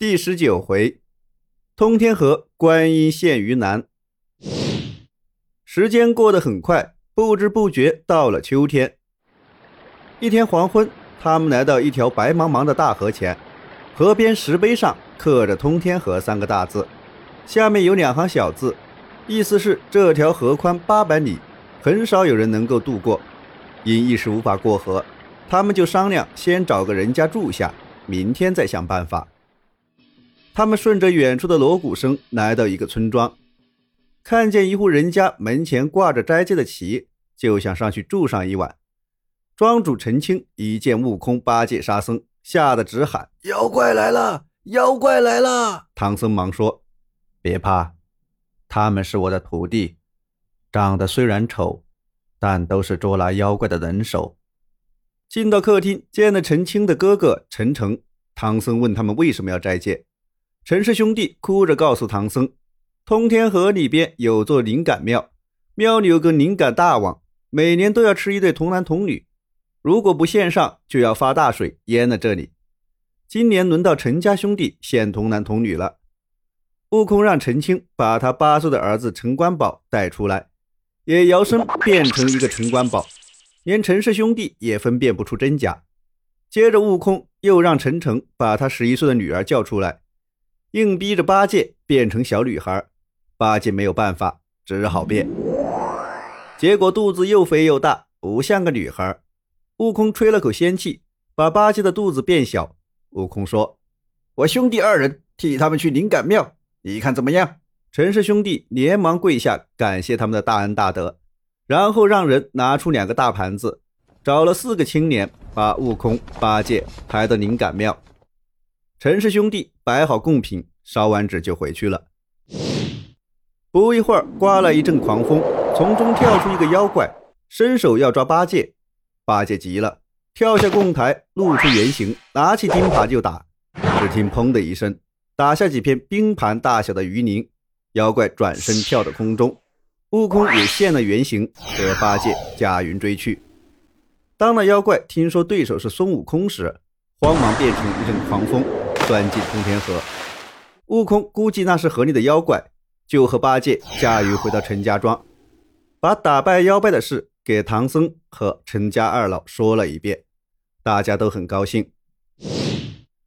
第十九回，通天河观音现于难。时间过得很快，不知不觉到了秋天。一天黄昏，他们来到一条白茫茫的大河前，河边石碑上刻着“通天河”三个大字，下面有两行小字，意思是这条河宽八百里，很少有人能够渡过。因一时无法过河，他们就商量先找个人家住下，明天再想办法。他们顺着远处的锣鼓声来到一个村庄，看见一户人家门前挂着斋戒的旗，就想上去住上一晚。庄主陈青一见悟空、八戒、沙僧，吓得直喊：“妖怪来了！妖怪来了！”唐僧忙说：“别怕，他们是我的徒弟，长得虽然丑，但都是捉拿妖怪的能手。”进到客厅，见了陈清的哥哥陈诚，唐僧问他们为什么要斋戒。陈氏兄弟哭着告诉唐僧：“通天河里边有座灵感庙，庙里有个灵感大王，每年都要吃一对童男童女，如果不献上，就要发大水淹了这里。今年轮到陈家兄弟献童男童女了。”悟空让陈清把他八岁的儿子陈官宝带出来，也摇身变成一个陈官宝，连陈氏兄弟也分辨不出真假。接着，悟空又让陈诚把他十一岁的女儿叫出来。硬逼着八戒变成小女孩，八戒没有办法，只好变。结果肚子又肥又大，不像个女孩。悟空吹了口仙气，把八戒的肚子变小。悟空说：“我兄弟二人替他们去灵感庙，你看怎么样？”陈氏兄弟连忙跪下感谢他们的大恩大德，然后让人拿出两个大盘子，找了四个青年，把悟空、八戒抬到灵感庙。陈氏兄弟摆好贡品，烧完纸就回去了。不一会儿，刮来一阵狂风，从中跳出一个妖怪，伸手要抓八戒。八戒急了，跳下供台，露出原形，拿起钉耙就打。只听“砰”的一声，打下几片冰盘大小的鱼鳞，妖怪转身跳到空中。悟空也现了原形，和八戒驾云追去。当那妖怪听说对手是孙悟空时，慌忙变成一阵狂风。钻进通天河，悟空估计那是河里的妖怪，就和八戒驾云回到陈家庄，把打败妖怪的事给唐僧和陈家二老说了一遍，大家都很高兴。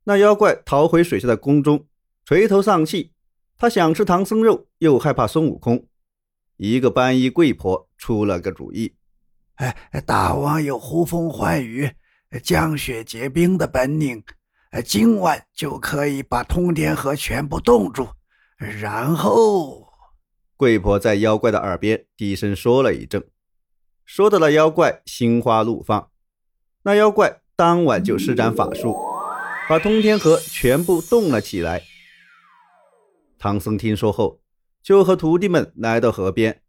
那妖怪逃回水下的宫中，垂头丧气，他想吃唐僧肉，又害怕孙悟空。一个班衣贵婆出了个主意：“哎，大王有呼风唤雨、降雪结冰的本领。”今晚就可以把通天河全部冻住，然后，贵婆在妖怪的耳边低声说了一阵，说的那妖怪心花怒放。那妖怪当晚就施展法术，把通天河全部冻了起来。唐僧听说后，就和徒弟们来到河边，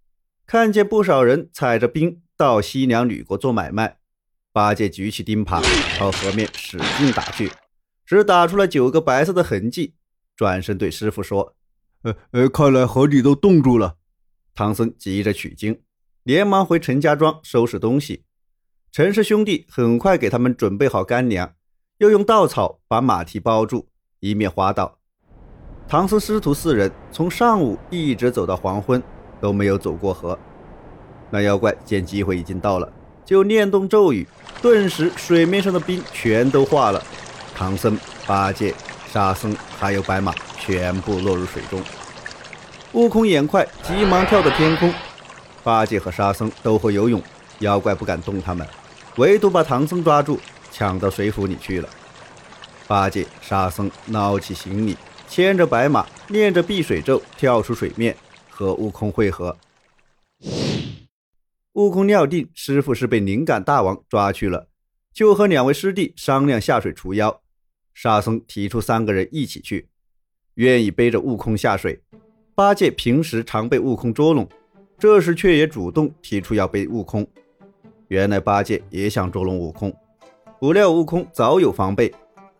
看见不少人踩着冰到西凉吕国做买卖。八戒举起钉耙朝河面使劲打去。只打出了九个白色的痕迹，转身对师傅说：“呃呃，看来河底都冻住了。”唐僧急着取经，连忙回陈家庄收拾东西。陈氏兄弟很快给他们准备好干粮，又用稻草把马蹄包住，以免滑倒。唐僧师徒四人从上午一直走到黄昏，都没有走过河。那妖怪见机会已经到了，就念动咒语，顿时水面上的冰全都化了。唐僧、八戒、沙僧还有白马全部落入水中。悟空眼快，急忙跳到天空。八戒和沙僧都会游泳，妖怪不敢动他们，唯独把唐僧抓住，抢到水府里去了。八戒、沙僧捞起行李，牵着白马，念着避水咒，跳出水面，和悟空会合。悟空料定师傅是被灵感大王抓去了，就和两位师弟商量下水除妖。沙僧提出三个人一起去，愿意背着悟空下水。八戒平时常被悟空捉弄，这时却也主动提出要背悟空。原来八戒也想捉弄悟空，不料悟空早有防备，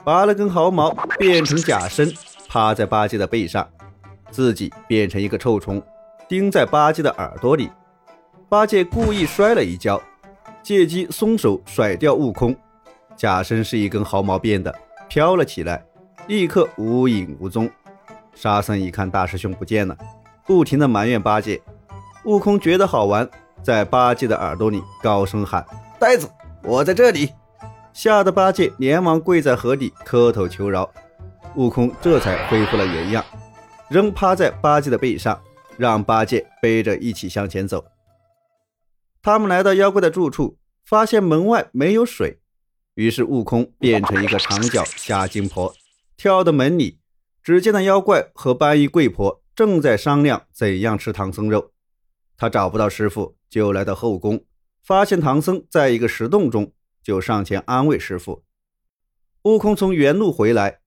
拔了根毫毛变成假身，趴在八戒的背上，自己变成一个臭虫，钉在八戒的耳朵里。八戒故意摔了一跤，借机松手甩掉悟空。假身是一根毫毛变的。飘了起来，立刻无影无踪。沙僧一看大师兄不见了，不停的埋怨八戒。悟空觉得好玩，在八戒的耳朵里高声喊：“呆子，我在这里！”吓得八戒连忙跪在河底磕头求饶。悟空这才恢复了原样，仍趴在八戒的背上，让八戒背着一起向前走。他们来到妖怪的住处，发现门外没有水，于是悟空变成一个长脚瞎精婆，跳到门里。只见那妖怪和搬衣贵婆正在商量怎样吃唐僧肉。他找不到师傅，就来到后宫，发现唐僧在一个石洞中，就上前安慰师傅。悟空从原路回来，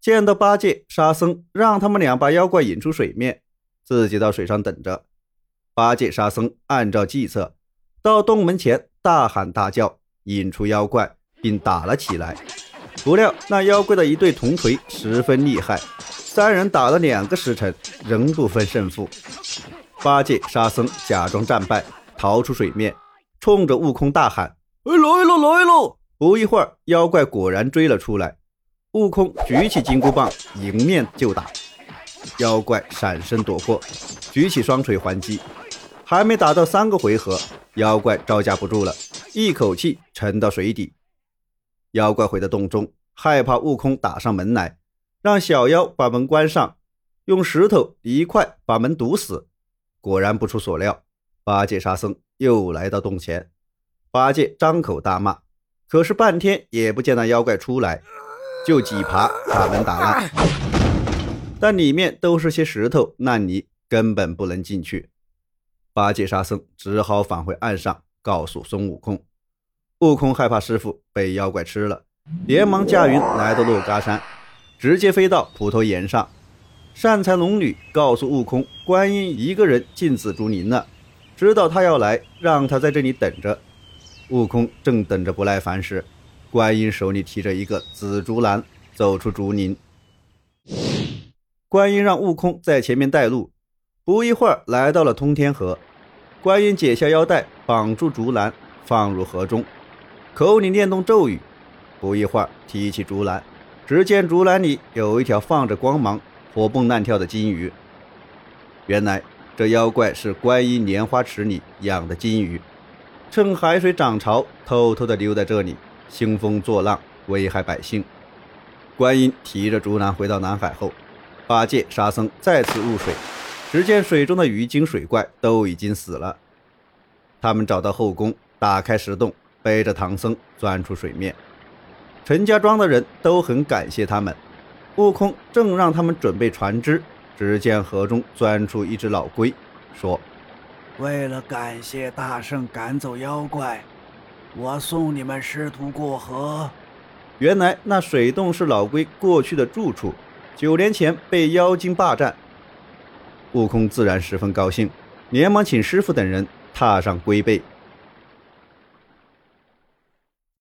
见到八戒、沙僧，让他们俩把妖怪引出水面，自己到水上等着。八戒、沙僧按照计策，到洞门前大喊大叫，引出妖怪，并打了起来。不料那妖怪的一对铜锤十分厉害。三人打了两个时辰，仍不分胜负。八戒、沙僧假装战败，逃出水面，冲着悟空大喊：“来了，来了！”不一会儿，妖怪果然追了出来。悟空举起金箍棒，迎面就打。妖怪闪身躲过，举起双锤还击。还没打到三个回合，妖怪招架不住了，一口气沉到水底。妖怪回到洞中，害怕悟空打上门来。让小妖把门关上，用石头一块把门堵死。果然不出所料，八戒、沙僧又来到洞前。八戒张口大骂，可是半天也不见那妖怪出来，就几耙把门打烂。但里面都是些石头烂泥，根本不能进去。八戒、沙僧只好返回岸上，告诉孙悟空。悟空害怕师傅被妖怪吃了，连忙驾云来到珞珈山。直接飞到普陀岩上，善财龙女告诉悟空，观音一个人进紫竹林了，知道他要来，让他在这里等着。悟空正等着不耐烦时，观音手里提着一个紫竹篮走出竹林。观音让悟空在前面带路，不一会儿来到了通天河，观音解下腰带，绑住竹篮，放入河中，口里念动咒语，不一会儿提起竹篮。只见竹篮里有一条放着光芒、活蹦乱跳的金鱼。原来这妖怪是观音莲花池里养的金鱼，趁海水涨潮，偷偷地溜在这里兴风作浪，危害百姓。观音提着竹篮回到南海后，八戒、沙僧再次入水，只见水中的鱼精水怪都已经死了。他们找到后宫，打开石洞，背着唐僧钻出水面。陈家庄的人都很感谢他们。悟空正让他们准备船只，只见河中钻出一只老龟，说：“为了感谢大圣赶走妖怪，我送你们师徒过河。”原来那水洞是老龟过去的住处，九年前被妖精霸占。悟空自然十分高兴，连忙请师傅等人踏上龟背，